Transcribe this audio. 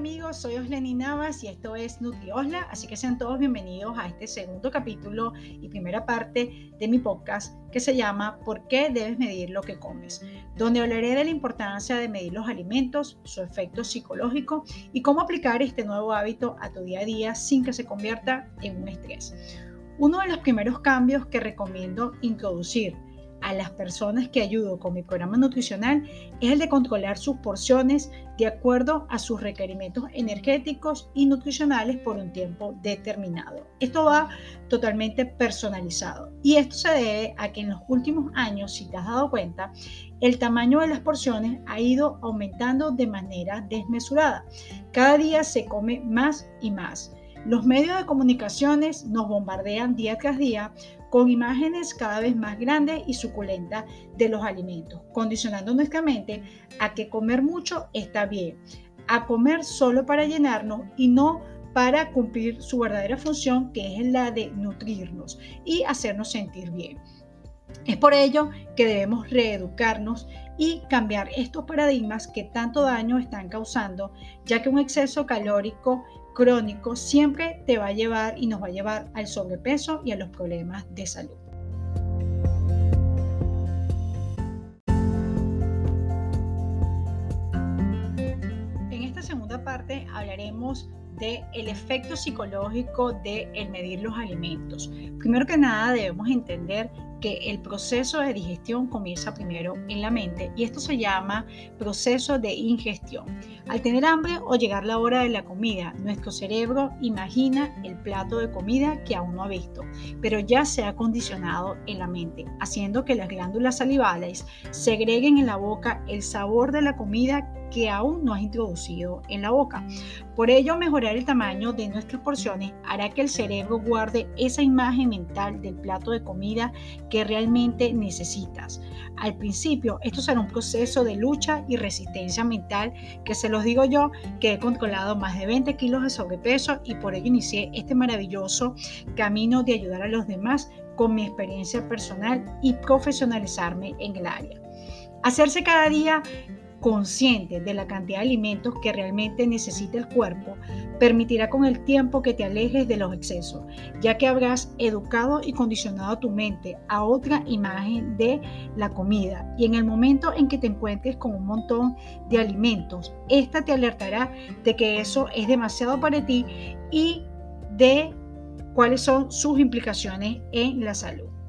amigos, soy Osleni Navas y esto es NutriOsla, así que sean todos bienvenidos a este segundo capítulo y primera parte de mi podcast que se llama ¿Por qué debes medir lo que comes? Donde hablaré de la importancia de medir los alimentos, su efecto psicológico y cómo aplicar este nuevo hábito a tu día a día sin que se convierta en un estrés. Uno de los primeros cambios que recomiendo introducir a las personas que ayudo con mi programa nutricional es el de controlar sus porciones de acuerdo a sus requerimientos energéticos y nutricionales por un tiempo determinado. Esto va totalmente personalizado y esto se debe a que en los últimos años, si te has dado cuenta, el tamaño de las porciones ha ido aumentando de manera desmesurada. Cada día se come más y más. Los medios de comunicaciones nos bombardean día tras día con imágenes cada vez más grandes y suculentas de los alimentos, condicionando nuestra mente a que comer mucho está bien, a comer solo para llenarnos y no para cumplir su verdadera función, que es la de nutrirnos y hacernos sentir bien. Es por ello que debemos reeducarnos y cambiar estos paradigmas que tanto daño están causando, ya que un exceso calórico crónico siempre te va a llevar y nos va a llevar al sobrepeso y a los problemas de salud. En esta segunda parte hablaremos del el efecto psicológico de medir los alimentos. Primero que nada debemos entender que el proceso de digestión comienza primero en la mente y esto se llama proceso de ingestión. Al tener hambre o llegar la hora de la comida, nuestro cerebro imagina el plato de comida que aún no ha visto, pero ya se ha condicionado en la mente, haciendo que las glándulas salivales segreguen en la boca el sabor de la comida que aún no has introducido en la boca. Por ello, mejorar el tamaño de nuestras porciones hará que el cerebro guarde esa imagen mental del plato de comida que realmente necesitas. Al principio, esto será un proceso de lucha y resistencia mental que se los digo yo, que he controlado más de 20 kilos de sobrepeso y por ello inicié este maravilloso camino de ayudar a los demás con mi experiencia personal y profesionalizarme en el área. Hacerse cada día consciente de la cantidad de alimentos que realmente necesita el cuerpo, permitirá con el tiempo que te alejes de los excesos, ya que habrás educado y condicionado tu mente a otra imagen de la comida. Y en el momento en que te encuentres con un montón de alimentos, esta te alertará de que eso es demasiado para ti y de cuáles son sus implicaciones en la salud.